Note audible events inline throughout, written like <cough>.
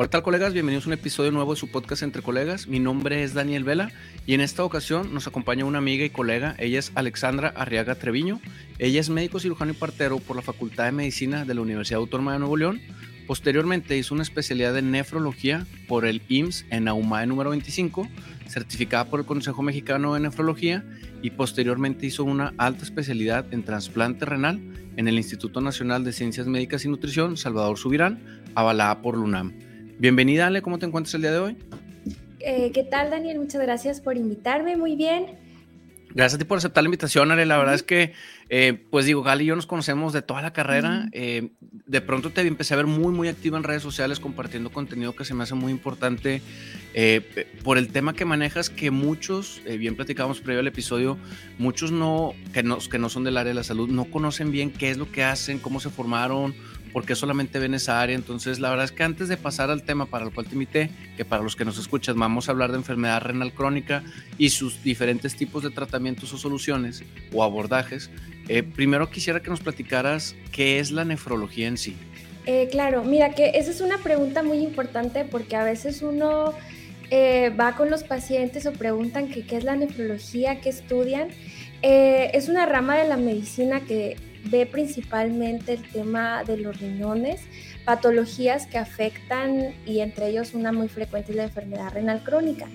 Hola tal colegas, bienvenidos a un episodio nuevo de su podcast Entre Colegas. Mi nombre es Daniel Vela y en esta ocasión nos acompaña una amiga y colega. Ella es Alexandra Arriaga Treviño. Ella es médico cirujano y partero por la Facultad de Medicina de la Universidad Autónoma de Nuevo León. Posteriormente hizo una especialidad en nefrología por el IMSS en AUMAE número 25, certificada por el Consejo Mexicano de Nefrología y posteriormente hizo una alta especialidad en trasplante renal en el Instituto Nacional de Ciencias Médicas y Nutrición Salvador Subirán, avalada por LUNAM. Bienvenida, Ale, ¿cómo te encuentras el día de hoy? Eh, ¿Qué tal, Daniel? Muchas gracias por invitarme, muy bien. Gracias a ti por aceptar la invitación, Ale. La verdad es que, eh, pues digo, Gali y yo nos conocemos de toda la carrera. Eh, de pronto te empecé a ver muy, muy activa en redes sociales compartiendo contenido que se me hace muy importante por el tema que manejas, que muchos, bien platicábamos previo al episodio, muchos no que, no, que no son del área de la salud, no conocen bien qué es lo que hacen, cómo se formaron porque solamente ven esa área. Entonces, la verdad es que antes de pasar al tema para el cual te invité, que para los que nos escuchan, vamos a hablar de enfermedad renal crónica y sus diferentes tipos de tratamientos o soluciones o abordajes, eh, primero quisiera que nos platicaras qué es la nefrología en sí. Eh, claro, mira que esa es una pregunta muy importante porque a veces uno eh, va con los pacientes o preguntan que, qué es la nefrología, qué estudian. es una rama de la medicina que ve principalmente el tema de los riñones, patologías que afectan y entre ellos una muy frecuente es la enfermedad renal crónica.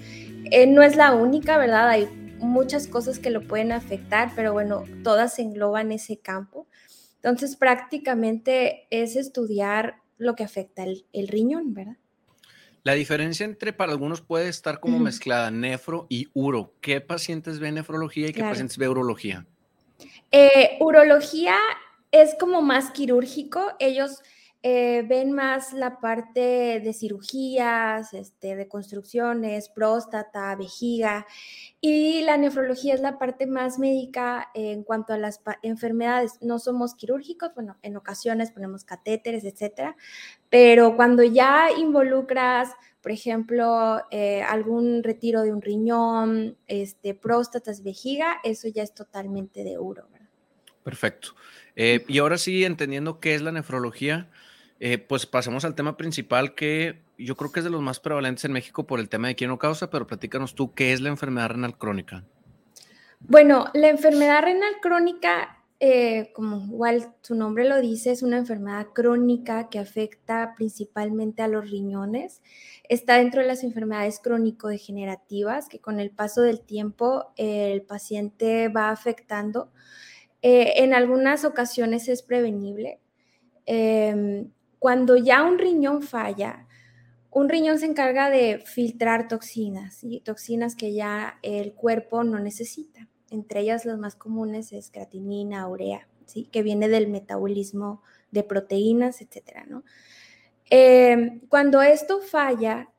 Eh, no es la única, ¿verdad? Hay muchas cosas que lo pueden afectar, pero bueno, todas engloban ese campo. Entonces prácticamente es estudiar lo que afecta el, riñón, ¿verdad? La diferencia entre para algunos puede estar como mezclada nefro y uro. ¿Qué pacientes ven nefrología y qué pacientes ven urología? Eh, urología es como más quirúrgico, ellos eh, ven más la parte de cirugías, este, de construcciones, próstata, vejiga, y la nefrología es la parte más médica en cuanto a las enfermedades. No somos quirúrgicos, bueno, en ocasiones ponemos catéteres, etcétera, pero cuando ya involucras, por ejemplo, eh, algún retiro de un riñón, este, próstatas, vejiga, eso ya es totalmente de uro. Perfecto. Eh, y ahora sí, entendiendo qué es la nefrología, eh, pues pasemos al tema principal que yo creo que es de los más prevalentes en México por el tema de quién no causa, pero platícanos tú, ¿qué es la enfermedad renal crónica? Bueno, la enfermedad renal crónica, eh, como igual su nombre lo dice, es una enfermedad crónica que afecta principalmente a los riñones. Está dentro de las enfermedades crónico-degenerativas que con el paso del tiempo el paciente va afectando eh, en algunas ocasiones es prevenible. Em, cuando ya un riñón falla, un riñón se encarga de filtrar toxinas, y toxinas que ya el cuerpo no necesita. Entre ellas las más comunes es creatinina, urea, ¿sí? que viene del metabolismo de proteínas, etc. Em, cuando esto falla,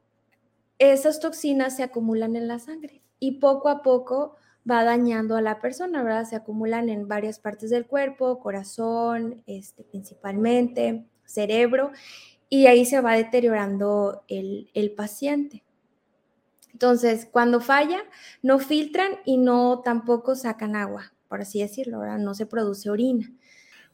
esas toxinas se acumulan en la sangre y poco a poco va dañando a la persona, ¿verdad? Se acumulan en varias partes del cuerpo, corazón, este, principalmente, cerebro, y ahí se va deteriorando el, el paciente. Entonces, cuando falla, no filtran y no tampoco sacan agua, por así decirlo, ¿verdad? No se produce orina.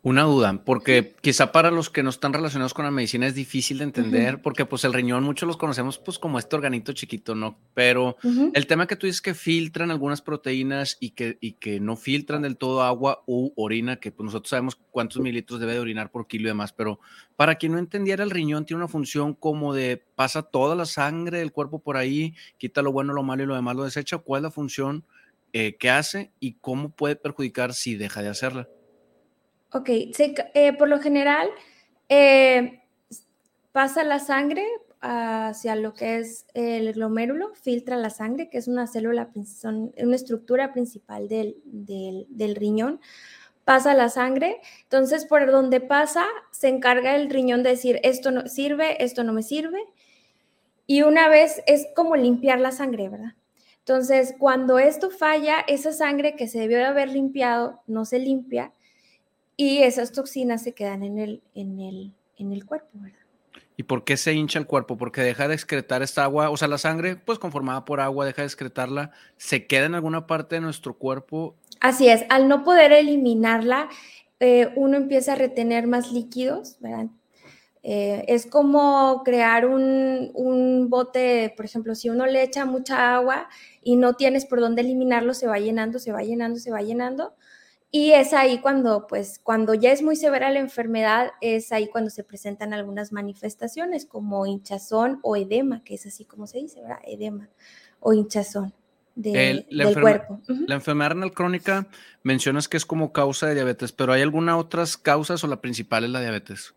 Una duda, porque quizá para los que no están relacionados con la medicina es difícil de entender, porque pues el riñón muchos los conocemos pues como este organito chiquito, ¿no? Pero el tema que tú dices que filtran algunas proteínas y que, y que no filtran del todo agua u orina, que pues nosotros sabemos cuántos mililitros debe de orinar por kilo y demás, pero para quien no entendiera, el riñón tiene una función como de pasa toda la sangre del cuerpo por ahí, quita lo bueno, lo malo y lo demás lo desecha, ¿cuál es la función eh, que hace y cómo puede perjudicar si deja de hacerla? Ok, eh, por lo general eh, pasa la sangre hacia lo que es el glomérulo, filtra la sangre, que es una célula, una estructura principal del, del, riñón, pasa la sangre, entonces por donde pasa se encarga el riñón de decir esto no sirve, esto no me sirve, y una vez es como limpiar la sangre, ¿verdad? Entonces, cuando esto falla, esa sangre que se debió de haber limpiado no se limpia, y esas toxinas se quedan en el, en el, en el cuerpo, ¿verdad? ¿Y por qué se hincha el cuerpo? Porque deja de excretar esta agua, o sea, la sangre, pues conformada por agua, deja de excretarla, se queda en alguna parte de nuestro cuerpo. Así es, al no poder eliminarla, eh, uno empieza a retener más líquidos, ¿verdad? Eh, es como crear un, un, bote, por ejemplo, si uno le echa mucha agua y no tienes por dónde eliminarlo, se va llenando, se va llenando, se va llenando. Y es ahí cuando, pues, cuando ya es muy severa la enfermedad, es ahí cuando se presentan algunas manifestaciones como hinchazón o edema, que es así como se dice, ¿verdad? Edema o hinchazón del cuerpo. La enfermedad renal crónica mencionas que es como causa de diabetes, pero ¿hay alguna otras causas o la principal es la diabetes?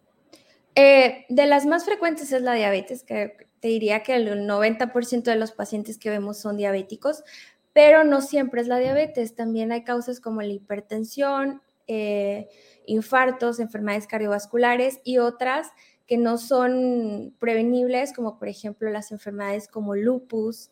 Eh, de las más frecuentes es la diabetes, que te diría que el 90% de los pacientes que vemos son diabéticos, pero no siempre es la diabetes, también hay causas como la hipertensión, eh, infartos, enfermedades cardiovasculares y otras que no son prevenibles, como por ejemplo las enfermedades como lupus,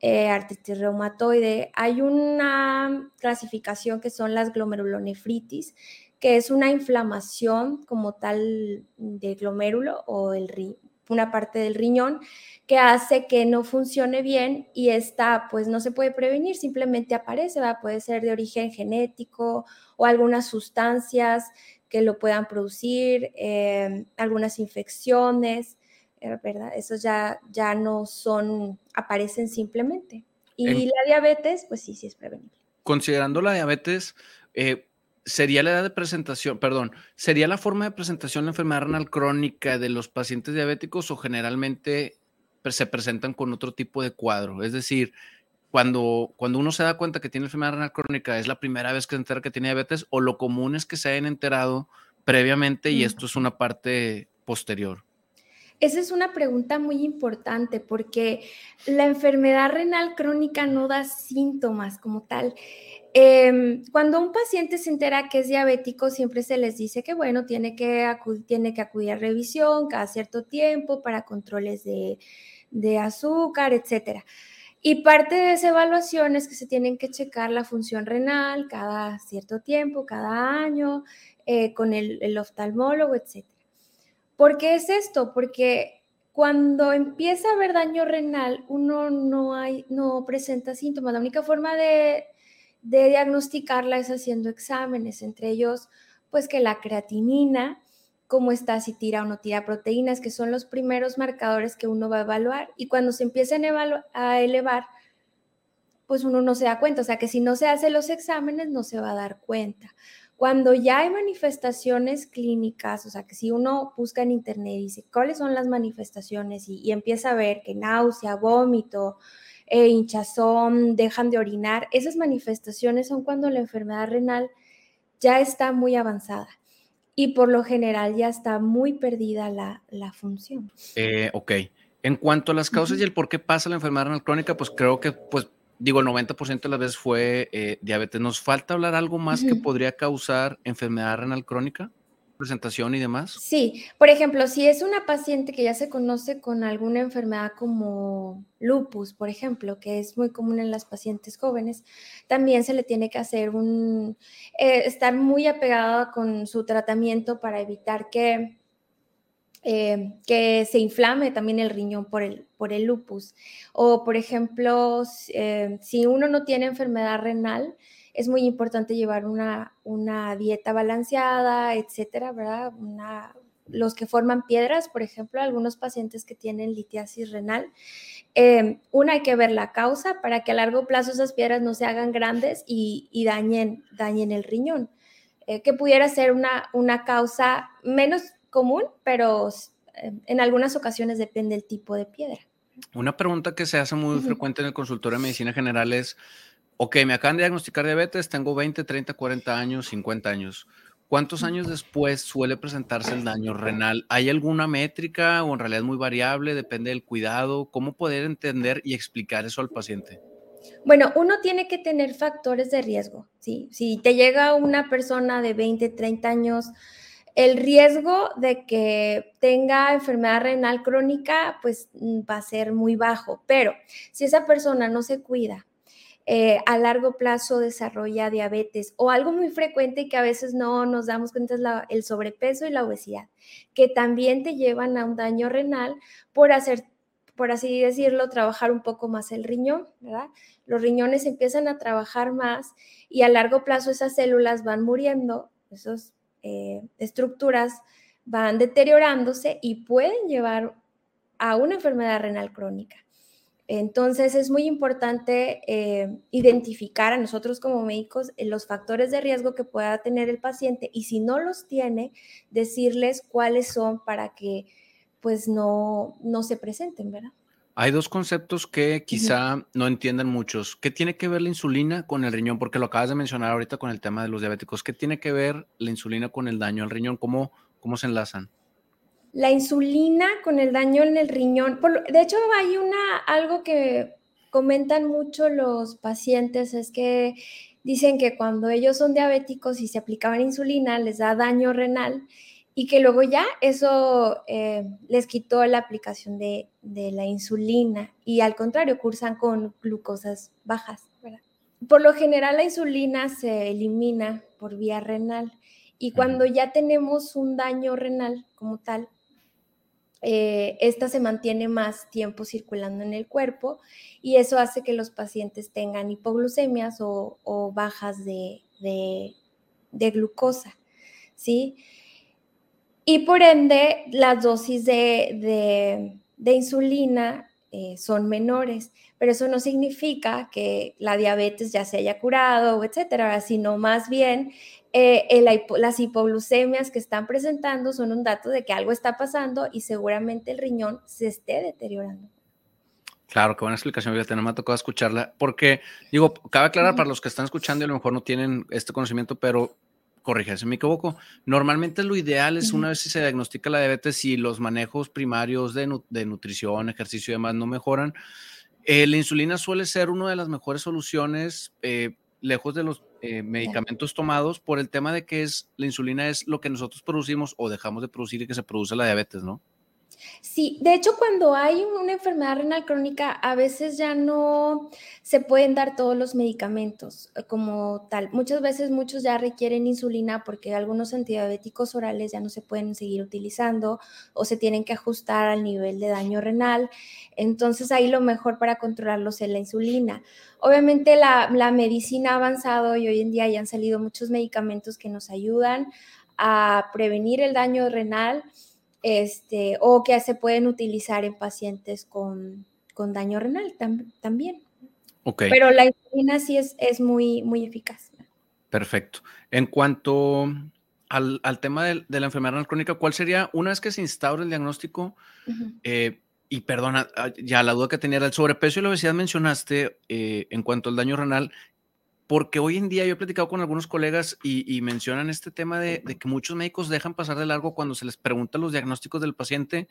eh, artritis reumatoide. Hay una clasificación que son las glomerulonefritis, que es una inflamación como tal de glomérulo o el, una parte del riñón que hace que no funcione bien y esta pues no se puede prevenir, simplemente aparece, ¿va? puede ser de origen genético o algunas sustancias que lo puedan producir, em, algunas infecciones, eh, ¿verdad? Esos ya, ya no son, aparecen simplemente. Y la diabetes, pues sí, sí es prevenible. Considerando la diabetes, eh, sería la edad de presentación, perdón, sería la forma de presentación de la enfermedad renal crónica de los pacientes diabéticos o generalmente se presentan con otro tipo de cuadro. Es decir, cuando, cuando uno se da cuenta que tiene enfermedad renal crónica, es la primera vez que se entera que tiene diabetes o lo común es que se hayan enterado previamente y esto es una parte posterior. Esa es una pregunta muy importante porque la enfermedad renal crónica no da síntomas como tal. Em, cuando un paciente se entera que es diabético, siempre se les dice que, bueno, tiene que, acudir, tiene que acudir a revisión cada cierto tiempo para controles de, azúcar, etc. Y parte de esa evaluación es que se tienen que checar la función renal cada cierto tiempo, cada año, eh, con el, el oftalmólogo, etc. ¿Por qué es esto? Porque cuando empieza a haber daño renal, uno no, hay, no presenta síntomas. La única forma de diagnosticarla es haciendo exámenes, entre ellos, pues que la creatinina, cómo está, si tira o no tira proteínas, que son los primeros marcadores que uno va a evaluar. Y cuando se empiezan a elevar, pues uno no se da cuenta. O sea que si no se hace los exámenes, no se va a dar cuenta. Cuando ya hay manifestaciones clínicas, o sea que si uno busca en internet y dice cuáles son las manifestaciones y, y empieza a ver que náusea, vómito, eh, hinchazón, dejan de orinar. Esas manifestaciones son cuando la enfermedad renal ya está muy avanzada y por lo general ya está muy perdida la, función. Eh, ok. En cuanto a las causas y el por qué pasa la enfermedad renal crónica, pues creo que, pues, digo, el 90% de las veces fue eh, diabetes. ¿Nos falta hablar algo más que podría causar enfermedad renal crónica? presentación y demás? Sí, por ejemplo, si es una paciente que ya se conoce con alguna enfermedad como lupus, por ejemplo, que es muy común en las pacientes jóvenes, también se le tiene que hacer un, eh, estar muy apegada con su tratamiento para evitar que, eh, que se inflame también el riñón por el, por el lupus. O, por ejemplo, eh, si uno no tiene enfermedad renal, es muy importante llevar una, una dieta balanceada, etcétera, ¿verdad? los que forman piedras, por ejemplo, algunos pacientes que tienen litiasis renal. Em, una, hay que ver la causa para que a largo plazo esas piedras no se hagan grandes y, dañen, dañen el riñón, eh, que pudiera ser una, una causa menos común, pero em, en algunas ocasiones depende del tipo de piedra. Una pregunta que se hace muy frecuente en el consultorio de medicina general es, ok, me acaban de diagnosticar diabetes, tengo 20, 30, 40 años, 50 años. ¿Cuántos años después suele presentarse el daño renal? ¿Hay alguna métrica o en realidad es muy variable? Depende del cuidado. ¿Cómo poder entender y explicar eso al paciente? Bueno, uno tiene que tener factores de riesgo. ¿sí? Si te llega una persona de 20, 30 años, el riesgo de que tenga enfermedad renal crónica, pues mm, va a ser muy bajo. Pero si esa persona no se cuida, eh, a largo plazo desarrolla diabetes o algo muy frecuente que a veces no nos damos cuenta es el sobrepeso y la obesidad, que también te llevan a un daño renal por hacer, por así decirlo, trabajar un poco más el riñón, ¿verdad? Los riñones empiezan a trabajar más y a largo plazo esas células van muriendo, esas eh, estructuras van deteriorándose y pueden llevar a una enfermedad renal crónica. Entonces es muy importante eh, identificar a nosotros como médicos eh, los factores de riesgo que pueda tener el paciente y si no los tiene, decirles cuáles son para que pues no, no se presenten, ¿verdad? Hay dos conceptos que quizá no entiendan muchos. ¿Qué tiene que ver la insulina con el riñón? Porque lo acabas de mencionar ahorita con el tema de los diabéticos. ¿Qué tiene que ver la insulina con el daño al riñón? ¿Cómo, cómo se enlazan? La insulina con el daño en el riñón. de hecho, hay una, algo que comentan mucho los pacientes, es que dicen que cuando ellos son diabéticos y se aplicaban insulina, les da daño renal y que luego ya eso eh, les quitó la aplicación de, la insulina y al contrario, cursan con glucosas bajas. Por lo general la insulina se elimina por vía renal y cuando ya tenemos un daño renal como tal, eh, esta se mantiene más tiempo circulando en el cuerpo y eso hace que los pacientes tengan hipoglucemias o, bajas de, de, glucosa, ¿sí? Y por ende, las dosis de, insulina eh, son menores, pero eso no significa que la diabetes ya se haya curado, etcétera, sino más bien eh, las hipoglucemias que están presentando son un dato de que algo está pasando y seguramente el riñón se esté deteriorando. Claro, qué buena explicación, fíjate, no me ha tocado escucharla, porque digo, cabe aclarar para los que están escuchando y a lo mejor no tienen este conocimiento, pero corrige si me equivoco. Normalmente lo ideal es una vez si se diagnostica la diabetes y los manejos primarios de, nutrición, ejercicio y demás no mejoran, eh, la insulina suele ser una de las mejores soluciones eh, lejos de los eh, medicamentos tomados por el tema de que es la insulina es lo que nosotros producimos o dejamos de producir y que se produce la diabetes, ¿no? Sí, de hecho cuando hay una enfermedad renal crónica a veces ya no se pueden dar todos los medicamentos eh, como tal. Muchas veces muchos ya requieren insulina porque algunos antidiabéticos orales ya no se pueden seguir utilizando o se tienen que ajustar al nivel de daño renal. Entonces ahí lo mejor para controlarlos es la insulina. Obviamente la, la medicina ha avanzado y hoy en día ya han salido muchos medicamentos que nos ayudan a prevenir el daño renal este, o que se pueden utilizar en pacientes con, daño renal también. Pero la insulina sí es, es muy, muy eficaz. Perfecto. En cuanto al, tema de, la enfermedad renal crónica, ¿cuál sería, una vez que se instaura el diagnóstico, eh, y perdona, ah, ya la duda que tenía era el sobrepeso y la obesidad mencionaste eh, en cuanto al daño renal, porque hoy en día yo he platicado con algunos colegas y, mencionan este tema de, que muchos médicos dejan pasar de largo cuando se les pregunta los diagnósticos del paciente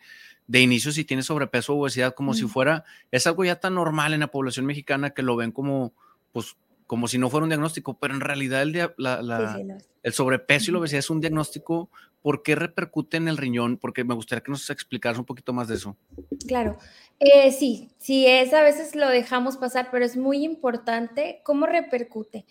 de inicio si tiene sobrepeso o obesidad, como si fuera, es algo ya tan normal en la población mexicana que lo ven como, pues, como si no fuera un diagnóstico, pero en realidad el, el sobrepeso y la obesidad es un diagnóstico ¿por qué repercute en el riñón? Porque me gustaría que nos explicaras un poquito más de eso. Claro, eh, sí, sí, es a veces lo dejamos pasar, pero es muy importante cómo repercute.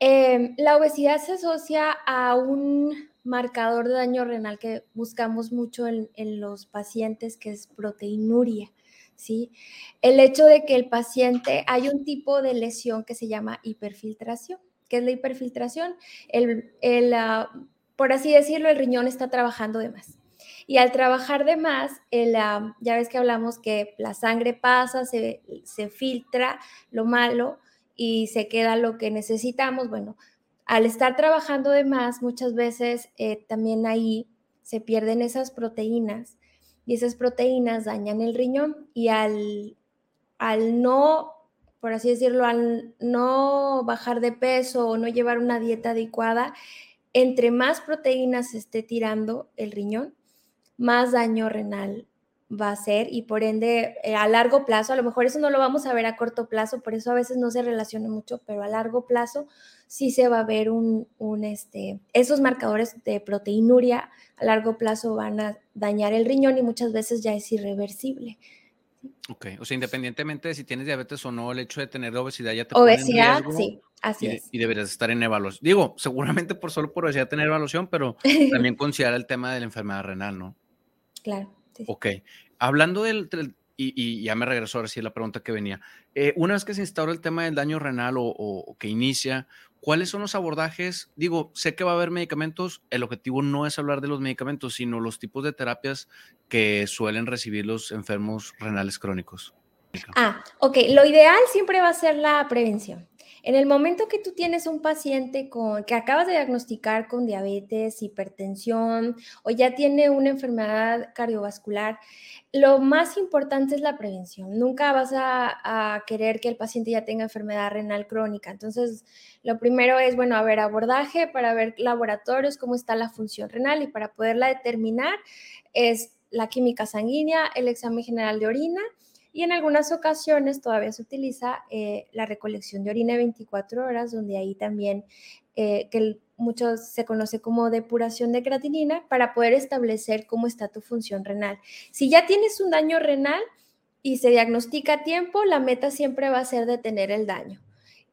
Em, la obesidad se asocia a un marcador de daño renal que buscamos mucho en, los pacientes, que es proteinuria. ¿sí? El hecho de que el paciente, hay un tipo de lesión que se llama hiperfiltración. ¿Qué es la hiperfiltración? El, el, ah, por así decirlo, el riñón está trabajando de más. Y al trabajar de más, ya ves que hablamos que la sangre pasa, se, filtra lo malo y se queda lo que necesitamos. Bueno, al estar trabajando de más, muchas veces eh, también ahí se pierden esas proteínas y esas proteínas dañan el riñón y al, al no, por así decirlo, al no bajar de peso o no llevar una dieta adecuada, entre más proteínas se esté tirando el riñón, más daño renal va a ser y por ende eh, a largo plazo, a lo mejor eso no lo vamos a ver a corto plazo, por eso a veces no se relaciona mucho, pero a largo plazo sí se va a ver un, un este, esos marcadores de proteinuria a largo plazo van a dañar el riñón y muchas veces ya es irreversible. Ok, o sea, independientemente de si tienes diabetes o no, el hecho de tener obesidad ya te Obesidad, sí, así y, es. Y deberías estar en evaluación. Digo, seguramente por solo por obesidad tener evaluación, pero <laughs> también considerar el tema de la enfermedad renal, ¿no? Claro. Ok, hablando del, y, ya me regresó ahora sí la pregunta que venía. Eh, una vez que se instaura el tema del daño renal o, que inicia, ¿cuáles son los abordajes? Digo, sé que va a haber medicamentos, el objetivo no es hablar de los medicamentos, sino los tipos de terapias que suelen recibir los enfermos renales crónicos. Ah, ok, lo ideal siempre va a ser la prevención. En el momento que tú tienes un paciente con, que acabas de diagnosticar con diabetes, hipertensión o ya tiene una enfermedad cardiovascular, lo más importante es la prevención. Nunca vas a, querer que el paciente ya tenga enfermedad renal crónica. Entonces, lo primero es, bueno, a ver, abordaje para ver laboratorios, cómo está la función renal y para poderla determinar es la química sanguínea, el examen general de orina y en algunas ocasiones todavía se utiliza eh, la recolección de orina de 24 horas, donde ahí también, eh, que mucho se conoce como depuración de creatinina, para poder establecer cómo está tu función renal. Si ya tienes un daño renal y se diagnostica a tiempo, la meta siempre va a ser detener el daño.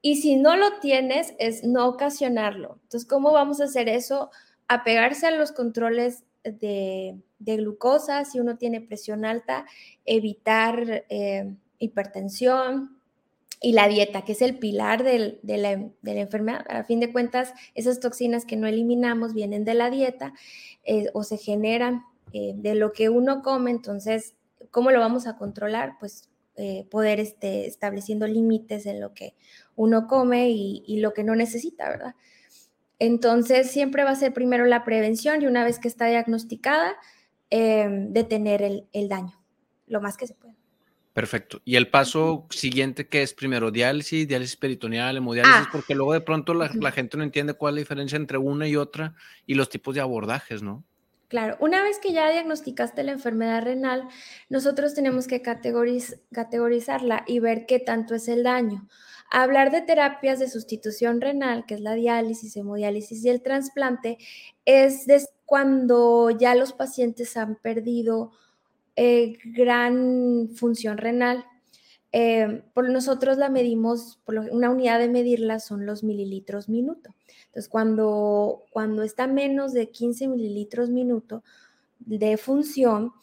Y si no lo tienes, es no ocasionarlo. Entonces, ¿cómo vamos a hacer eso? Apegarse a los controles de, glucosa, si uno tiene presión alta, evitar eh, hipertensión y la dieta, que es el pilar de, la, enfermedad. A fin de cuentas, esas toxinas que no eliminamos vienen de la dieta eh, o se generan eh, de lo que uno come. Entonces, ¿cómo lo vamos a controlar? Pues poder este, estableciendo límites en lo que uno come y, y lo que no necesita, ¿verdad? Entonces, siempre va a ser primero la prevención y una vez que está diagnosticada, em, detener el, daño, lo más que se pueda. Perfecto. ¿Y el paso siguiente qué es primero? ¿Diálisis, diálisis peritoneal, hemodiálisis? Ah. Porque luego de pronto la, gente no entiende cuál es la diferencia entre una y otra y los tipos de abordajes, ¿no? Claro, una vez que ya diagnosticaste la enfermedad renal, nosotros tenemos que categorizarla y ver qué tanto es el daño. Hablar de terapias de sustitución renal, que es la diálisis, hemodiálisis y el trasplante, es cuando ya los pacientes han perdido eh, gran función renal. Eh, por nosotros la medimos, una unidad de medirla son los mililitros minuto. Entonces, cuando, cuando está menos de 15 mililitros minuto de función,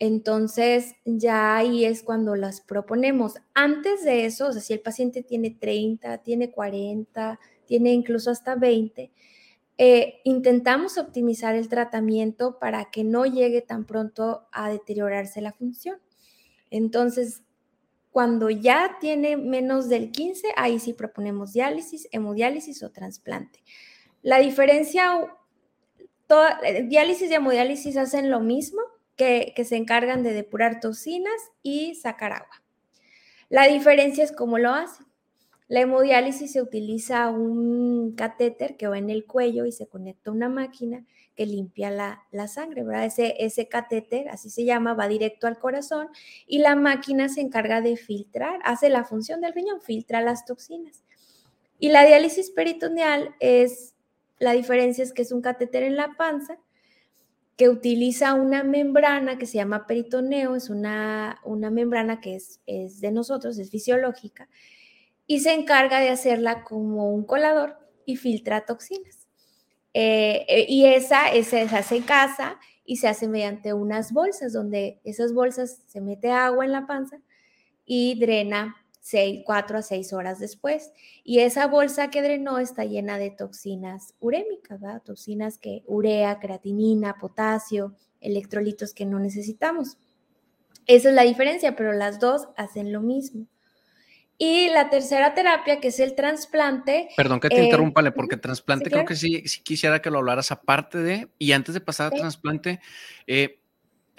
entonces, ya ahí es cuando las proponemos. Antes de eso, si el paciente tiene 30, tiene 40, tiene incluso hasta 20, eh, intentamos optimizar el tratamiento para que no llegue tan pronto a deteriorarse la función. Entonces, cuando ya tiene menos del 15, ahí sí proponemos diálisis, hemodiálisis o trasplante. La diferencia, eh, diálisis y hemodiálisis hacen lo mismo, que, se encargan de depurar toxinas y sacar agua. La diferencia es cómo lo hacen. La hemodiálisis se utiliza un catéter que va en el cuello y se conecta a una máquina que limpia la, sangre, ¿verdad? Ese, ese catéter, así se llama, va directo al corazón y la máquina se encarga de filtrar, hace la función del riñón, filtra las toxinas. Y la diálisis peritoneal es, la diferencia es que es un catéter en la panza que utiliza una membrana que se llama peritoneo, es una, una membrana que es, es, de nosotros, es fisiológica, y se encarga de hacerla como un colador y filtra toxinas. Eh, eh, y esa, esa se hace en casa y se hace mediante unas bolsas, donde esas bolsas se mete agua en la panza y drena seis, cuatro a seis horas después. Y esa bolsa que drenó está llena de toxinas urémicas, ¿verdad? Toxinas que urea, creatinina, potasio, electrolitos que no necesitamos. Esa es la diferencia, pero las dos hacen lo mismo. Y la tercera terapia, que es el trasplante. Perdón que te interrumpa, porque trasplante creo que sí, sí quisiera que lo hablaras aparte de, y antes de pasar a trasplante, eh,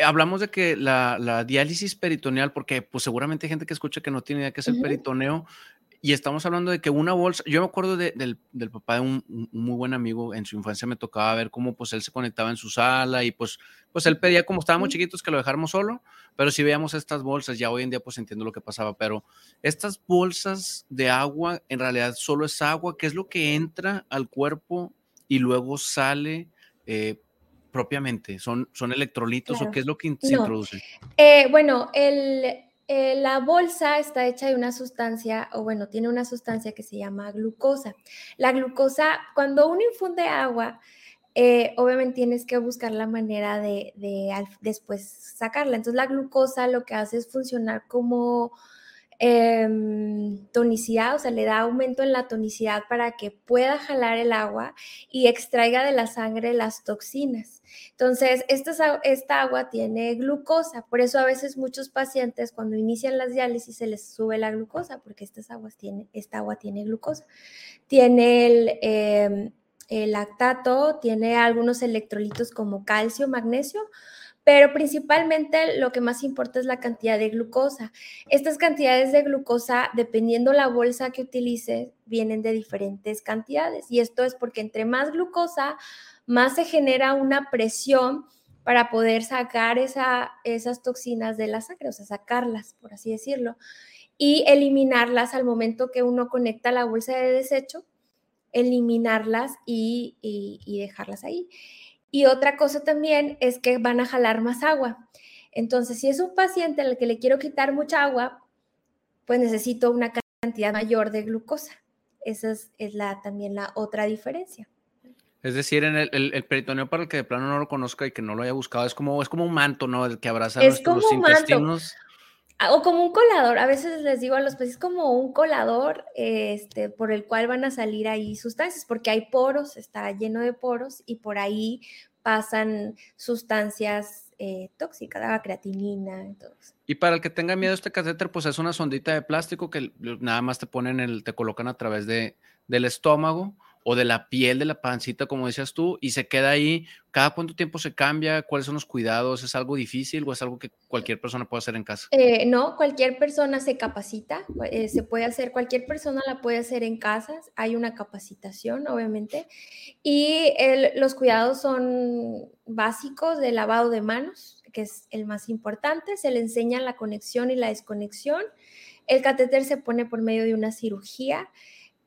hablamos de que la, diálisis peritoneal, porque pues seguramente hay gente que escucha que no tiene idea qué es el peritoneo, y estamos hablando de que una bolsa, yo me acuerdo del, papá de un, muy buen amigo, en su infancia me tocaba ver cómo pues él se conectaba en su sala y pues, pues él pedía como estábamos chiquitos que lo dejáramos solo, pero si veíamos estas bolsas, ya hoy en día pues entiendo lo que pasaba, pero estas bolsas de agua en realidad solo es agua, ¿qué es lo que entra al cuerpo y luego sale? Eh, propiamente? ¿Son, son electrolitos o qué es lo que se introduce? Eh, bueno, el, eh, la bolsa está hecha de una sustancia, o bueno, tiene una sustancia que se llama glucosa. La glucosa, cuando uno infunde agua, eh, obviamente tienes que buscar la manera de, de, después sacarla. Entonces la glucosa lo que hace es funcionar como em, tonicidad, o sea, le da aumento en la tonicidad para que pueda jalar el agua y extraiga de la sangre las toxinas. Entonces, esta, esta agua tiene glucosa, por eso a veces muchos pacientes cuando inician las diálisis se les sube la glucosa, porque estas aguas esta agua tiene glucosa. Tiene em, el lactato, tiene algunos electrolitos como calcio, magnesio, pero principalmente lo que más importa es la cantidad de glucosa. Estas cantidades de glucosa, dependiendo la bolsa que utilices, vienen de diferentes cantidades. Y esto es porque entre más glucosa, más se genera una presión para poder sacar esa, esas toxinas de la sangre, o sea, sacarlas, por así decirlo, y eliminarlas al momento que uno conecta la bolsa de desecho, eliminarlas y dejarlas ahí. Y otra cosa también es que van a jalar más agua. Entonces, si es un paciente al que le quiero quitar mucha agua, pues necesito una cantidad mayor de glucosa. Esa es, la, también la otra diferencia. Es decir, en el, peritoneo para el que de plano no lo conozca y que no lo haya buscado, es como, es como un manto, ¿no? El que abraza es nuestros intestinos. O como un colador, a veces les digo a los pacientes como un colador este, por el cual van a salir ahí sustancias, porque hay poros, está lleno de poros y por ahí pasan sustancias eh, tóxicas, la creatinina, y todo Y para el que tenga miedo este catéter, pues es una sondita de plástico que nada más te ponen el, te colocan a través de, del estómago o de la piel de la pancita, como decías tú, y se queda ahí. ¿Cada cuánto tiempo se cambia? ¿Cuáles son los cuidados? ¿Es algo difícil o es algo que cualquier persona puede hacer en casa? Eh, no, cualquier persona se capacita, eh, se puede hacer, cualquier persona la puede hacer en casa, hay una capacitación, obviamente, y los cuidados son básicos de lavado de manos, que es el más importante, se le enseña la conexión y la desconexión. El catéter se pone por medio de una cirugía.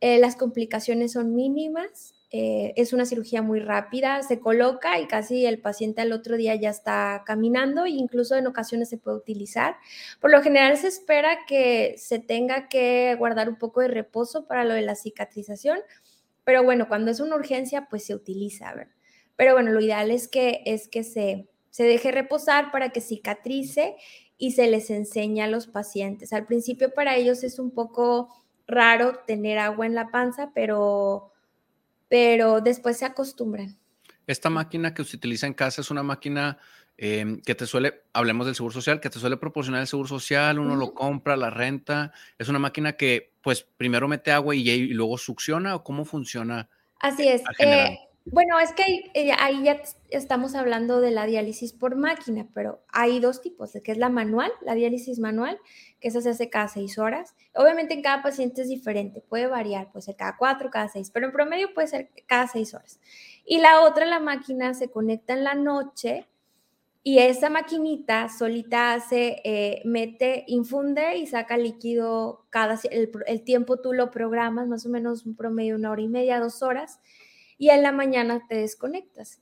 Eh, las complicaciones son mínimas, eh, es una cirugía muy rápida, se coloca y casi el paciente al otro día ya está caminando e incluso en ocasiones se puede utilizar. Por lo general se espera que se tenga que guardar un poco de reposo para lo de la cicatrización, pero bueno, cuando es una urgencia, pues se utiliza, Pero bueno, lo ideal es que, es que se, se deje reposar para que cicatrice y se les enseña a los pacientes. Al principio para ellos es un poco raro tener agua en la panza, pero, pero después se acostumbran. Esta máquina que se utiliza en casa es una máquina em, que te suele, hablemos del seguro social, que te suele proporcionar el seguro social, uno lo compra, la renta. Es una máquina que, pues, primero mete agua y, luego succiona, o cómo funciona. Así es. Bueno, es que eh, ahí, ya estamos hablando de la diálisis por máquina, pero hay dos tipos, que es la manual, la diálisis manual, que esa se hace cada seis horas. Obviamente en cada paciente es diferente, puede variar, puede ser cada cuatro, cada seis, pero en promedio puede ser cada seis horas. Y la otra, la máquina se conecta en la noche y esa maquinita solita hace, eh, mete, infunde y saca líquido cada, el, el tiempo tú lo programas, más o menos un promedio una hora y media, dos horas y en la mañana te desconectas.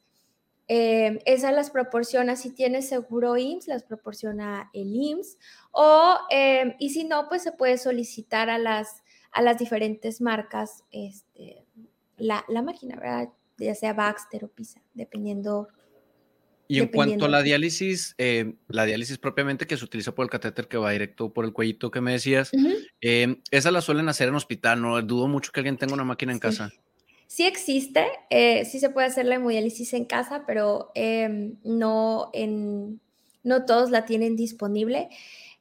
Eh, esas las proporciona, si tienes seguro IMSS, las proporciona el IMSS, o, eh, y si no, pues se puede solicitar a las, a las diferentes marcas este, la, máquina, ¿verdad? Ya sea Baxter o PISA, dependiendo. Y en cuanto a la diálisis, eh, la diálisis propiamente que se utiliza por el catéter que va directo por el cuellito que me decías, esa la suelen hacer en hospital, no dudo mucho que alguien tenga una máquina en casa. Sí existe, eh, sí se puede hacer la hemodiálisis en casa, pero em, no, no todos la tienen disponible,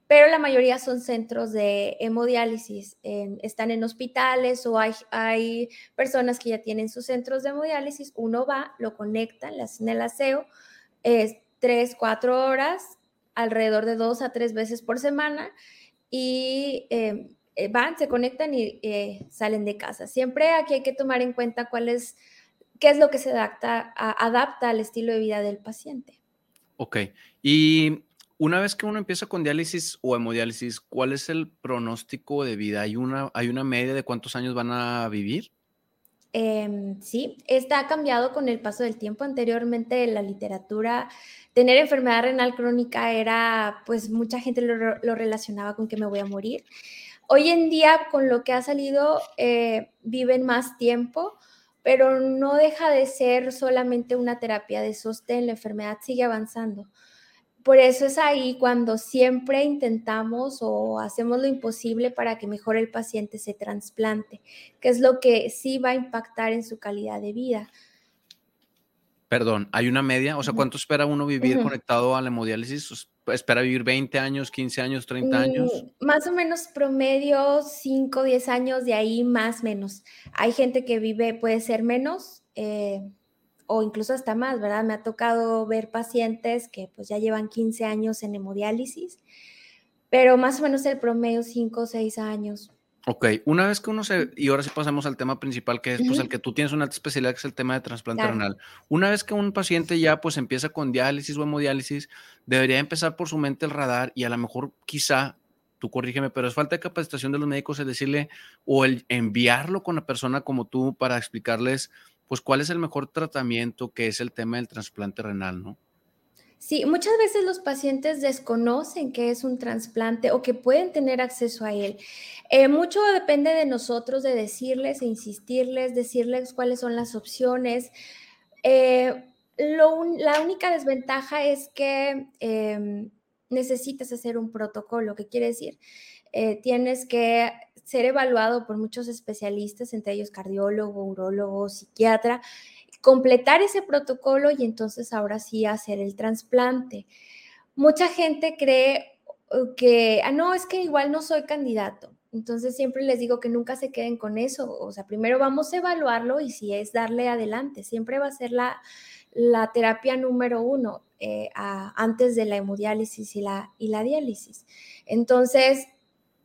pero la mayoría son centros de hemodiálisis, están en hospitales o hay, hay personas que ya tienen sus centros de hemodiálisis, uno va, lo conectan, le hacen el aseo, es tres, cuatro horas, alrededor de dos a tres veces por semana y em, eh, van, se conectan y eh, salen de casa. Siempre aquí hay que tomar en cuenta cuál es, qué es lo que se adapta, adapta al estilo de vida del paciente. Ok. Y una vez que uno empieza con diálisis o hemodiálisis, ¿cuál es el pronóstico de vida? ¿Hay una, hay una media de cuántos años van a vivir? Em, sí, está cambiado con el paso del tiempo. Anteriormente en la literatura, tener enfermedad renal crónica era, pues mucha gente lo, lo relacionaba con que me voy a morir. Hoy en día, con lo que ha salido, eh, viven más tiempo, pero no deja de ser solamente una terapia de sostén, la enfermedad sigue avanzando. por eso es ahí cuando siempre intentamos o hacemos lo imposible para que mejor el paciente se trasplante, que es lo que sí va a impactar en su calidad de vida. Perdón, ¿hay una media? O sea, ¿cuánto espera uno vivir conectado a la hemodiálisis? ¿Espera vivir 20 años, 15 años, 30 años? Mm, más o menos promedio 5, 10 años, de ahí más menos. Hay gente que vive, puede ser menos eh, o incluso hasta más, ¿verdad? Me ha tocado ver pacientes que pues ya llevan 15 años en hemodiálisis, pero más o menos el promedio 5 o 6 años. Ok, una vez que uno se, y ahora sí pasamos al tema principal, que es pues el que tú tienes una alta especialidad, que es el tema de trasplante renal. Una vez que un paciente ya pues empieza con diálisis o hemodiálisis, debería empezar por su mente el radar y a lo mejor quizá, tú corrígeme, pero es falta de capacitación de los médicos el decirle o el enviarlo con la persona como tú para explicarles pues cuál es el mejor tratamiento que es el tema del trasplante renal, ¿no? Sí, muchas veces los pacientes desconocen que es un trasplante o que pueden tener acceso a él. Eh, mucho depende de nosotros de decirles e insistirles, decirles cuáles son las opciones. Eh, la única desventaja es que em, necesitas hacer un protocolo, ¿qué quiere decir? Eh, tienes que ser evaluado por muchos especialistas, entre ellos cardiólogo, urólogo, psiquiatra, completar ese protocolo y entonces ahora sí hacer el trasplante. Mucha gente cree uh, que, ah, no, es que igual no soy candidato. Entonces siempre les digo que nunca se queden con eso. O sea, primero vamos a evaluarlo y si es darle adelante. Siempre va a ser la, la terapia número uno eh, antes de la hemodiálisis y la, y la diálisis. Entonces,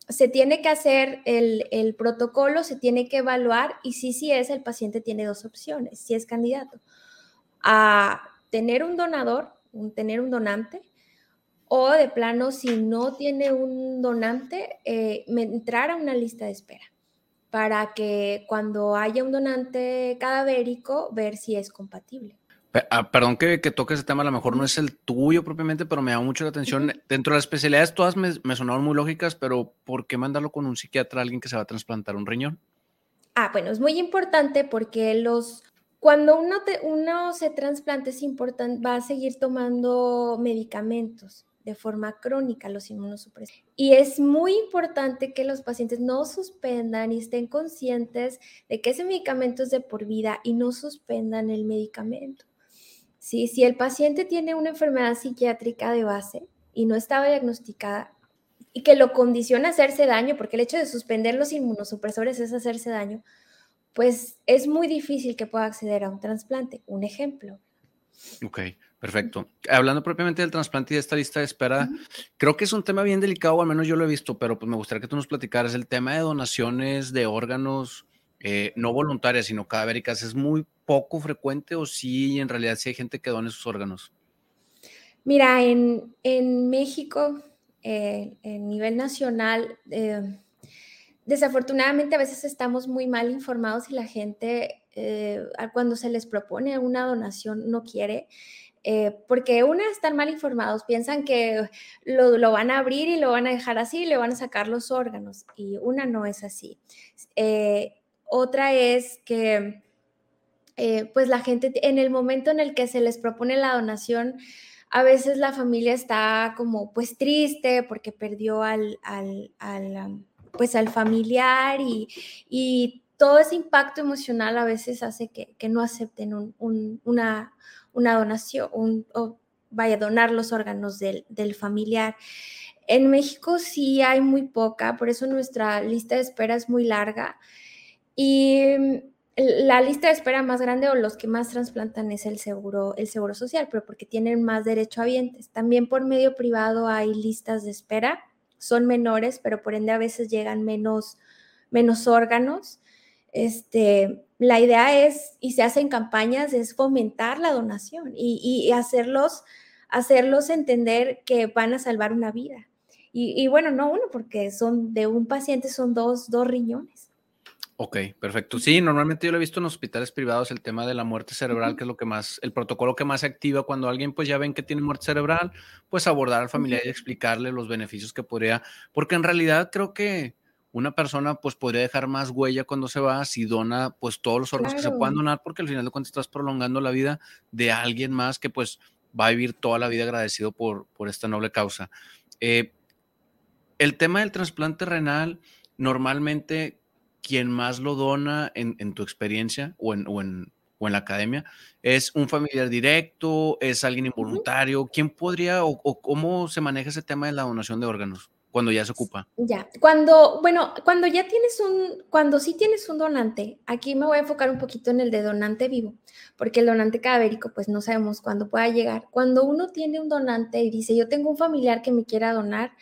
se tiene que hacer el, protocolo, se tiene que evaluar y si sí es, el paciente tiene dos opciones, si es candidato a tener un donador, tener un donante, o de plano, si no tiene un donante, eh, entrar a una lista de espera para que cuando haya un donante cadavérico, ver si es compatible. Ah, perdón que, que toque ese tema, a lo mejor no es el tuyo propiamente, pero me llama mucho la atención. Dentro de las especialidades, todas me, me, sonaron muy lógicas, pero ¿por qué mandarlo con un psiquiatra, alguien que se va a trasplantar un riñón? Ah, bueno, es muy importante porque los, cuando uno, uno se trasplante es importante, va a seguir tomando medicamentos de forma crónica los inmunosupresores. Y es muy importante que los pacientes no suspendan y estén conscientes de que ese medicamento es de por vida y no suspendan el medicamento. Si el paciente tiene una enfermedad psiquiátrica de base y no estaba diagnosticada y que lo condiciona a hacerse daño, porque el hecho de suspender los inmunosupresores es hacerse daño, pues es muy difícil que pueda acceder a un trasplante. Un ejemplo. Ok, perfecto. Hablando propiamente del trasplante y de esta lista de espera, creo que es un tema bien delicado, al menos yo lo he visto, pero pues me gustaría que tú nos platicaras el tema de donaciones de órganos eh, no voluntarias, sino cadavéricas. Es muy poco frecuente o sí, en realidad sí hay gente que dona sus órganos? Mira, en, México, eh, en nivel nacional, eh, desafortunadamente a veces estamos muy mal informados y la gente eh, cuando se les propone una donación no quiere. porque una, están mal informados, piensan que lo, lo, van a abrir y lo van a dejar así y le van a sacar los órganos. Y una no es así. Otra es que eh, pues la gente, en el momento en el que se les propone la donación, a veces la familia está como pues triste porque perdió al, al, pues al familiar y, todo ese impacto emocional a veces hace que, no acepten una, una, donación o vaya a donar los órganos del, del familiar. En México sí hay muy poca, por eso nuestra lista de espera es muy larga. Y la lista de espera más grande o los que más trasplantan es el seguro, el seguro social, pero porque tienen más derecho a vientes. También por medio privado hay listas de espera, son menores, pero por ende a veces llegan menos, menos órganos. Este, la idea es, y se hacen campañas, es fomentar la donación y, hacerlos, hacerlos entender que van a salvar una vida. Y, y, bueno, no uno, porque son de un paciente son dos, dos riñones. Ok, perfecto. Sí, normalmente yo lo he visto en hospitales privados el tema de la muerte cerebral, que es lo que más, el protocolo que más se activa cuando alguien pues ya ven que tiene muerte cerebral, pues abordar al familiar y explicarle los beneficios que podría, porque en realidad creo que una persona pues podría dejar más huella cuando se va si dona pues todos los órganos que se puedan donar, porque al final de cuentas estás prolongando la vida de alguien más que pues va a vivir toda la vida agradecido por, por esta noble causa. Eh, el tema del trasplante renal, normalmente quien más lo dona en, tu experiencia o en, o, en, la academia, es un familiar directo, es alguien involuntario. ¿Quién podría o cómo se maneja ese tema de la donación de órganos? cuando ya se ocupa. Ya, cuando, bueno, cuando ya tienes un, cuando sí tienes un donante, aquí me voy a enfocar un poquito en el de donante vivo, porque el donante cadavérico, pues no sabemos cuándo pueda llegar. Cuando uno tiene un donante y dice, yo tengo un familiar que me quiera donar,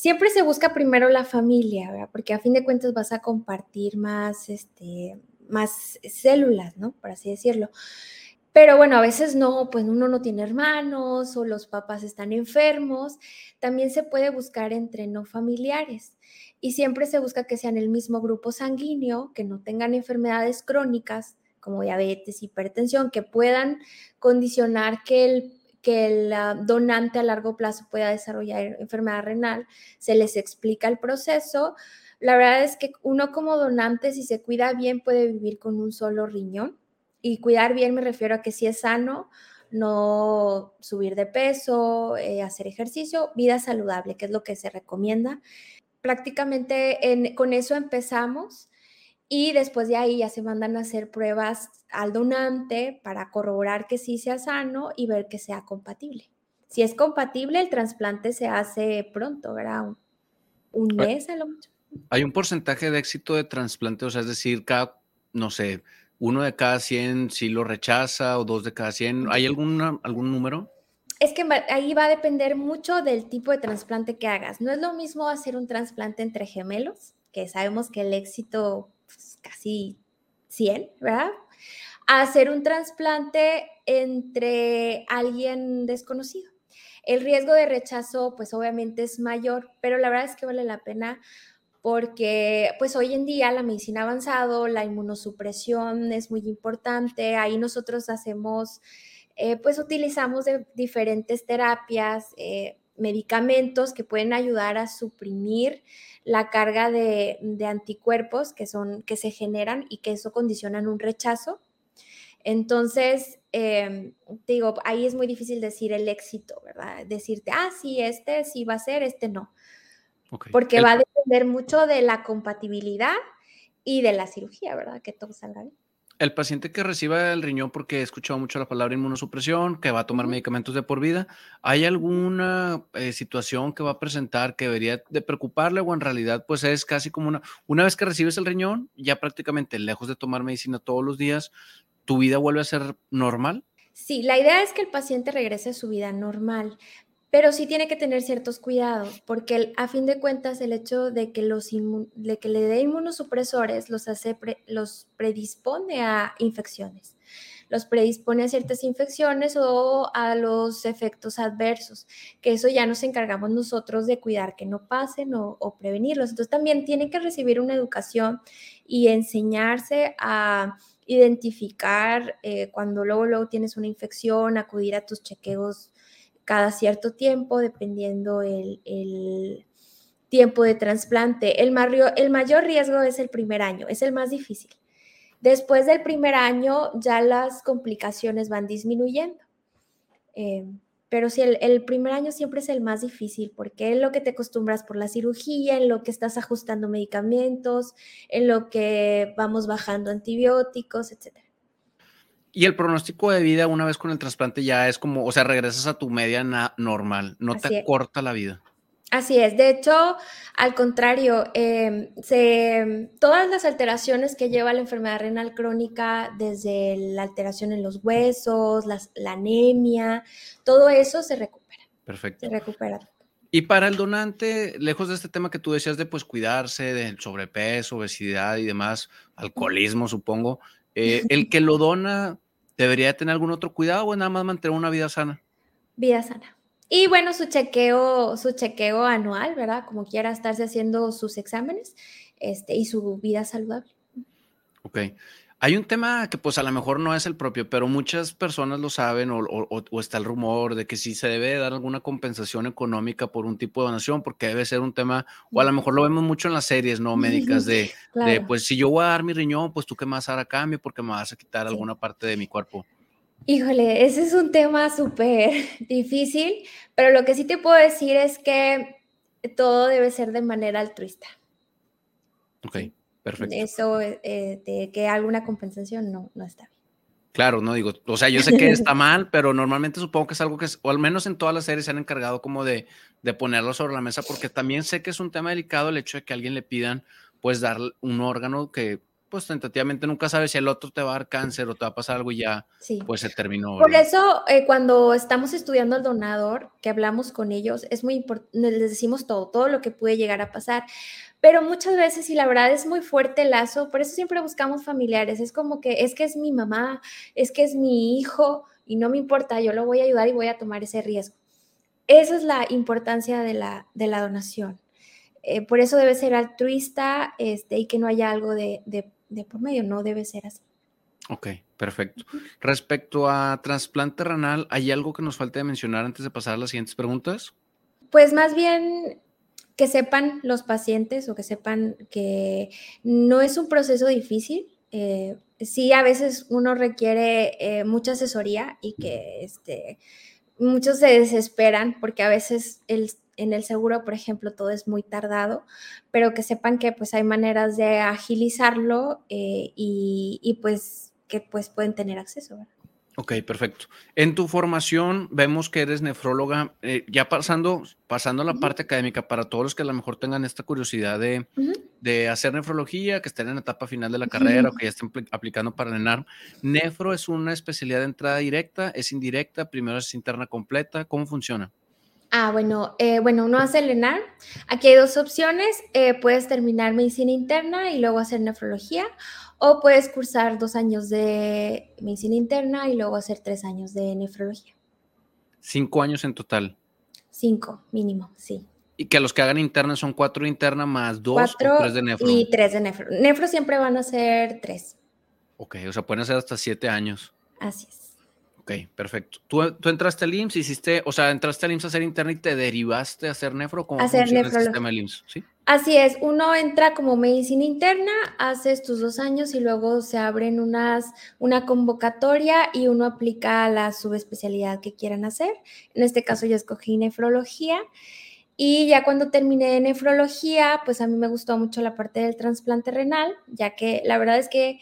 siempre se busca primero la familia. Porque a fin de cuentas vas a compartir más, este, más células, ¿no? Por así decirlo. Pero bueno, a veces no, pues uno no tiene hermanos o los papás están enfermos. También se puede buscar entre no familiares y siempre se busca que sean el mismo grupo sanguíneo, que no tengan enfermedades crónicas como diabetes, hipertensión, que puedan condicionar que el, que el donante a largo plazo pueda desarrollar enfermedad renal. Se les explica el proceso. La verdad es que uno como donante, si se cuida bien, puede vivir con un solo riñón y cuidar bien me refiero a que si es sano, no subir de peso, eh, hacer ejercicio, vida saludable, que es lo que se recomienda. Prácticamente con eso empezamos y después de ahí ya se mandan a hacer pruebas al donante para corroborar que sí sea sano y ver que sea compatible. Si es compatible, el trasplante se hace pronto, ¿verdad? Un, mes a lo mucho. Hay un porcentaje de éxito de trasplante, o sea, es decir, cada, no sé, uno de cada 100 sí lo rechaza o dos de cada 100. ¿Hay alguna, algún número? Es que ahí va a depender mucho del tipo de trasplante que hagas. No es lo mismo hacer un trasplante entre gemelos, que sabemos que el éxito casi 100, ¿verdad? A hacer un trasplante entre alguien desconocido. El riesgo de rechazo, pues obviamente es mayor, pero la verdad es que vale la pena porque pues hoy en día la medicina ha avanzado, la inmunosupresión es muy importante, ahí nosotros hacemos, eh, pues utilizamos diferentes terapias, eh, medicamentos que pueden ayudar a suprimir la carga de, anticuerpos que, son, que se generan y que eso condicionan un rechazo. Entonces, em, digo, ahí es muy difícil decir el éxito, ¿verdad? Decirte, ah, sí, este sí va a ser, este no. Porque va a depender mucho de la compatibilidad y de la cirugía, ¿verdad? Que todo salga bien. El paciente que reciba el riñón, porque he escuchado mucho la palabra inmunosupresión, que va a tomar medicamentos de por vida, ¿hay alguna eh, situación que va a presentar que debería de preocuparle o en realidad pues es casi como una, una vez que recibes el riñón, ya prácticamente lejos de tomar medicina todos los días, tu vida vuelve a ser normal? Sí, la idea es que el paciente regrese a su vida normal, pero sí tiene que tener ciertos cuidados, porque a fin de cuentas el hecho de que, los de le dé inmunosupresores los, hace los predispone a infecciones, los predispone a ciertas infecciones o a los efectos adversos, que eso ya nos encargamos nosotros de cuidar que no pasen o, prevenirlos. Entonces también tiene que recibir una educación y enseñarse a identificar eh, cuando luego, luego tienes una infección, acudir a tus chequeos cada cierto tiempo, dependiendo el, tiempo de trasplante. El, el mayor riesgo es el primer año, es el más difícil. Después del primer año ya las complicaciones van disminuyendo. Eh, pero sí, el, primer año siempre es el más difícil porque es lo que te acostumbras por la cirugía, en lo que estás ajustando medicamentos, en lo que vamos bajando antibióticos, etcétera. Y el pronóstico de vida una vez con el trasplante ya es como, o sea, regresas a tu media normal, no te corta la vida. Así es, de hecho, al contrario, em, todas las alteraciones que lleva la enfermedad renal crónica, desde la alteración en los huesos, la anemia, todo eso se recupera. Perfecto. Se recupera. Y para el donante, lejos de este tema que tú decías de pues cuidarse del sobrepeso, obesidad y demás, alcoholismo, supongo, eh, ¿El que lo dona debería tener algún otro cuidado o nada más mantener una vida sana? Vida sana. Y bueno, su chequeo, su chequeo anual, ¿verdad? Como quiera estarse haciendo sus exámenes este, y su vida saludable. Ok. Hay un tema que pues a lo mejor no es el propio, pero muchas personas lo saben o, está el rumor de que sí se debe dar alguna compensación económica por un tipo de donación, porque debe ser un tema, o a lo mejor lo vemos mucho en las series, ¿no? Médicas de, pues si yo voy a dar mi riñón, pues tú qué me vas a dar a cambio porque me vas a quitar alguna parte de mi cuerpo. Híjole, ese es un tema súper <laughs> difícil, pero lo que sí te puedo decir es que todo debe ser de manera altruista. Ok, perfecto. Eso eh, de que alguna compensación no, no está bien. Claro, no digo, o sea, yo sé que está mal, pero normalmente supongo que es algo que es, o al menos en todas las series se han encargado como de, de ponerlo sobre la mesa, porque también sé que es un tema delicado el hecho de que a alguien le pidan, pues, dar un órgano que, pues, tentativamente nunca sabes si el otro te va a dar cáncer o te va a pasar algo y ya, pues, se terminó. Por eso, eh, cuando estamos estudiando al donador, que hablamos con ellos, es muy importante, les decimos todo, todo lo que puede llegar a pasar, pero muchas veces, y la verdad es muy fuerte el lazo, por eso siempre buscamos familiares, es como que es que es mi mamá, es que es mi hijo, y no me importa, yo lo voy a ayudar y voy a tomar ese riesgo. Esa es la importancia de la, de la donación. Eh, por eso debe ser altruista este, y que no haya algo de, de, por medio, no debe ser así. Ok, perfecto. Respecto a trasplante renal, ¿hay algo que nos falte mencionar antes de pasar a las siguientes preguntas? Pues más bien que sepan los pacientes o que sepan que no es un proceso difícil. Eh, sí, a veces uno requiere eh, mucha asesoría y que este, muchos se desesperan porque a veces el, en el seguro, por ejemplo, todo es muy tardado, pero que sepan que pues hay maneras de agilizarlo eh, y, y, pues que pues pueden tener acceso. ¿verdad? Ok, perfecto. En tu formación vemos que eres nefróloga, eh, ya pasando, pasando a la parte académica, para todos los que a lo mejor tengan esta curiosidad de, de hacer nefrología, que estén en la etapa final de la carrera o que ya estén aplicando para el ENAR, nefro es una especialidad de entrada directa, es indirecta, primero es interna completa, ¿cómo funciona? Ah, bueno, eh, bueno, uno hace el ENAR. Aquí hay dos opciones. Eh, puedes terminar medicina interna y luego hacer nefrología o puedes cursar dos años de medicina interna y luego hacer tres años de nefrología. Cinco años en total. Cinco, mínimo, sí. Y que los que hagan interna son cuatro de interna más dos o tres de nefro. Y tres de nefro. Nefro siempre van a ser tres. Ok, o sea, pueden ser hasta siete años. Así es. Ok, perfecto. ¿Tú, entraste al IMSS, hiciste, o sea, entraste al IMSS a hacer interna y te derivaste a hacer nefro? ¿Cómo hacer el sistema del IMSS? ¿Sí? Así es, uno entra como medicina interna, haces tus dos años y luego se abren unas, una convocatoria y uno aplica la subespecialidad que quieran hacer. En este caso yo escogí nefrología. Y ya cuando terminé de nefrología, pues a mí me gustó mucho la parte del trasplante renal, ya que la verdad es que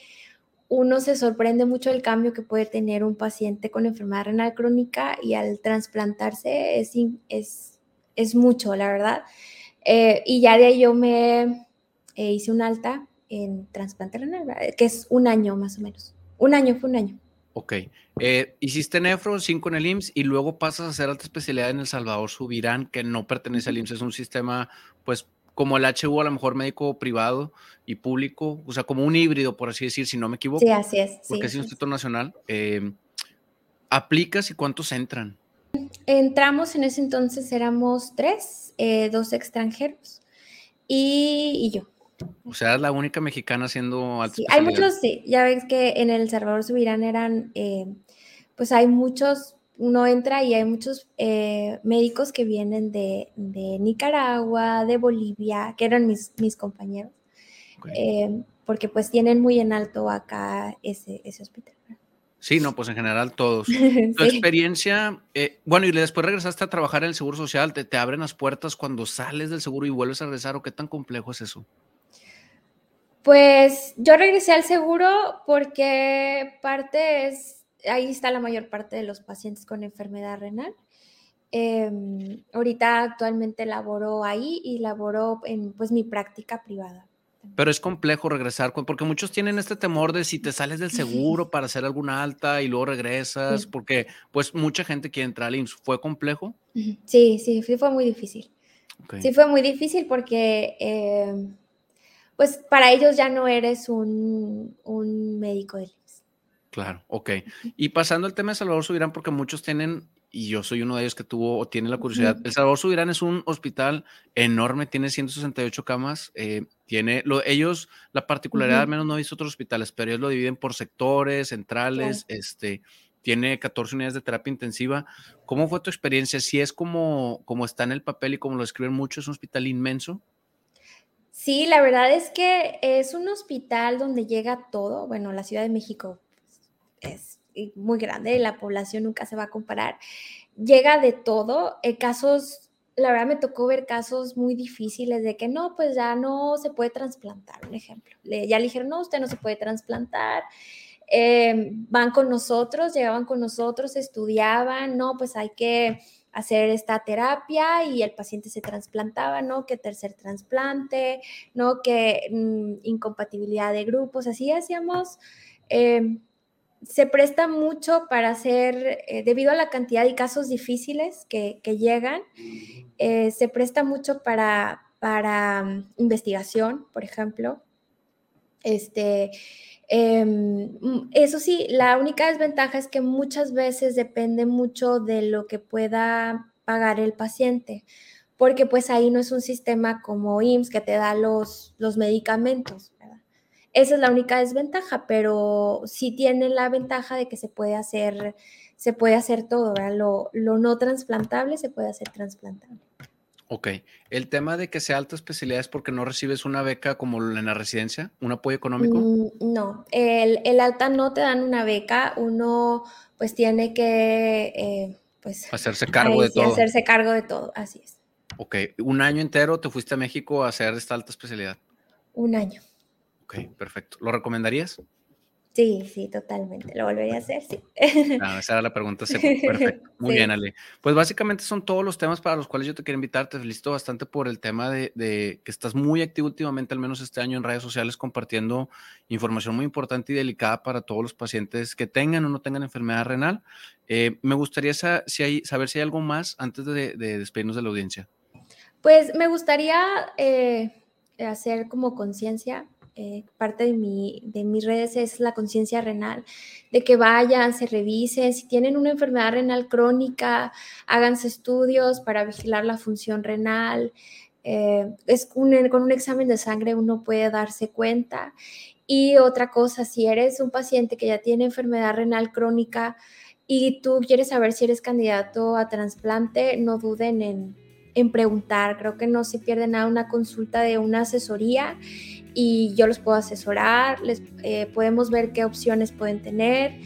uno se sorprende mucho del cambio que puede tener un paciente con enfermedad renal crónica y al trasplantarse es, es, es mucho, la verdad. Eh, y ya de ahí yo me eh, hice un alta en trasplante renal, que es un año más o menos. Un año, fue un año. Ok. Eh, hiciste nefro, cinco en el IMSS y luego pasas a hacer alta especialidad en El Salvador Subirán, que no pertenece al IMSS, es un sistema pues como el HU, a lo mejor médico privado y público, o sea, como un híbrido, por así decir, si no me equivoco. Sí, así es. Porque es Instituto Nacional. Eh, ¿Aplicas y cuántos entran? Entramos en ese entonces, éramos tres, eh, dos extranjeros y, yo. O sea, es la única mexicana haciendo sí, Hay muchos, sí, ya ves que en El Salvador Subirán eran, eh, pues hay muchos uno entra y hay muchos eh, médicos que vienen de, Nicaragua, de Bolivia, que eran mis, mis compañeros, eh, porque pues tienen muy en alto acá ese, ese hospital. Sí, no, pues en general todos. <laughs> Tu experiencia, eh, bueno, y después regresaste a trabajar en el Seguro Social, ¿te, ¿te abren las puertas cuando sales del seguro y vuelves a regresar o qué tan complejo es eso? Pues yo regresé al seguro porque parte es ahí está la mayor parte de los pacientes con enfermedad renal. Em, ahorita actualmente laboro ahí y laboro en pues mi práctica privada. Pero es complejo regresar, porque muchos tienen este temor de si te sales del seguro <laughs> para hacer alguna alta y luego regresas, porque pues mucha gente quiere entrar al IMSS. ¿Fue complejo? Sí, sí, sí fue muy difícil. Sí fue muy difícil porque em, pues para ellos ya no eres un, un médico del Claro, ok. Y pasando al tema de Salvador Subirán, porque muchos tienen, y yo soy uno de ellos que tuvo o tiene la curiosidad, El Salvador Subirán es un hospital enorme, tiene 168 camas, eh, tiene, lo, ellos, la particularidad, al menos no he visto otros hospitales, pero ellos lo dividen por sectores, centrales, este, tiene 14 unidades de terapia intensiva. ¿Cómo fue tu experiencia? Si es como, como está en el papel y como lo escriben mucho, es un hospital inmenso. Sí, la verdad es que es un hospital donde llega todo. Bueno, la Ciudad de México es muy grande, la población nunca se va a comparar. Llega de todo, eh, casos, la verdad me tocó ver casos muy difíciles de que no, pues ya no se puede trasplantar, un ejemplo. ya le dijeron, no, usted no se puede trasplantar. Eh, van con nosotros, llegaban con nosotros, estudiaban, no, pues hay que hacer esta terapia y el paciente se trasplantaba, ¿no? Que tercer trasplante, ¿no? Que mm, incompatibilidad de grupos, así hacíamos. Em, se presta mucho para hacer, eh, debido a la cantidad de casos difíciles que, llegan, eh, se presta mucho para, para mm, investigación, por ejemplo. Este, Em, mm, eso sí, la única desventaja es que muchas veces depende mucho de lo que pueda pagar el paciente, porque pues ahí no es un sistema como IMSS que te da los, los medicamentos. Esa es la única desventaja, pero sí tiene la ventaja de que se puede hacer, se puede hacer todo, Lo, lo no trasplantable se puede hacer trasplantable. Ok. El tema de que sea alta especialidad es porque no recibes una beca como en la residencia, un apoyo económico. Mm, no, el, alta no te dan una beca, uno pues tiene que eh, pues hacerse cargo de todo. Hacerse cargo de todo, así es. Ok, un año entero te fuiste a México a hacer esta alta especialidad. Un año. Ok, perfecto. ¿Lo recomendarías? Sí, sí, totalmente. ¿Lo volvería a hacer? Sí. Ah, esa era la pregunta. Perfecto. <laughs> Muy bien, Ale. Pues básicamente son todos los temas para los cuales yo te quiero invitar. Te felicito bastante por el tema de, que estás muy activo últimamente, al menos este año en redes sociales, compartiendo información muy importante y delicada para todos los pacientes que tengan o no tengan enfermedad renal. Eh, me gustaría si hay, saber si hay algo más antes de, despedirnos de la audiencia. Pues me gustaría eh, hacer como conciencia eh, parte de, mi, de mis redes es la conciencia renal, de que vayan, se revisen, si tienen una enfermedad renal crónica, háganse estudios para vigilar la función renal. Eh, es con un examen de sangre uno puede darse cuenta. Y otra cosa, si eres un paciente que ya tiene enfermedad renal crónica y tú quieres saber si eres candidato a trasplante, no duden en, en preguntar. Creo que no se pierde nada una consulta de una asesoría y yo los puedo asesorar, les, eh, podemos ver qué opciones pueden tener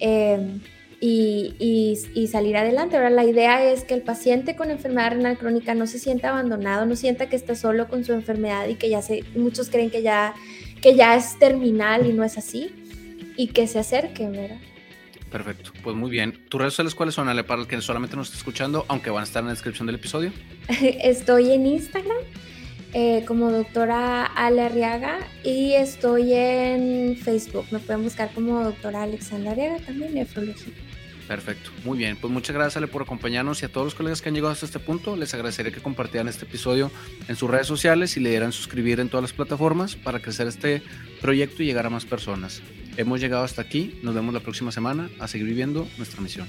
em, y, y, salir adelante. Ahora, la idea es que el paciente con enfermedad renal crónica no se sienta abandonado, no sienta que está solo con su enfermedad y que ya se, muchos creen que ya, que ya es terminal y no es así, y que se acerquen, ¿verdad? Perfecto, pues muy bien. ¿Tus redes sociales cuáles son, Ale, para el que solamente nos está escuchando, aunque van a estar en la descripción del episodio? <laughs> Estoy en Instagram eh, como doctora Ale Arriaga y estoy en Facebook. Me pueden buscar como doctora Alexandra Arriaga también, nefrología. Perfecto, muy bien. Pues muchas gracias Ale por acompañarnos y a todos los colegas que han llegado hasta este punto, les agradecería que compartieran este episodio en sus redes sociales y le dieran suscribir en todas las plataformas para crecer este proyecto y llegar a más personas. Hemos llegado hasta aquí, nos vemos la próxima semana a seguir viviendo nuestra misión.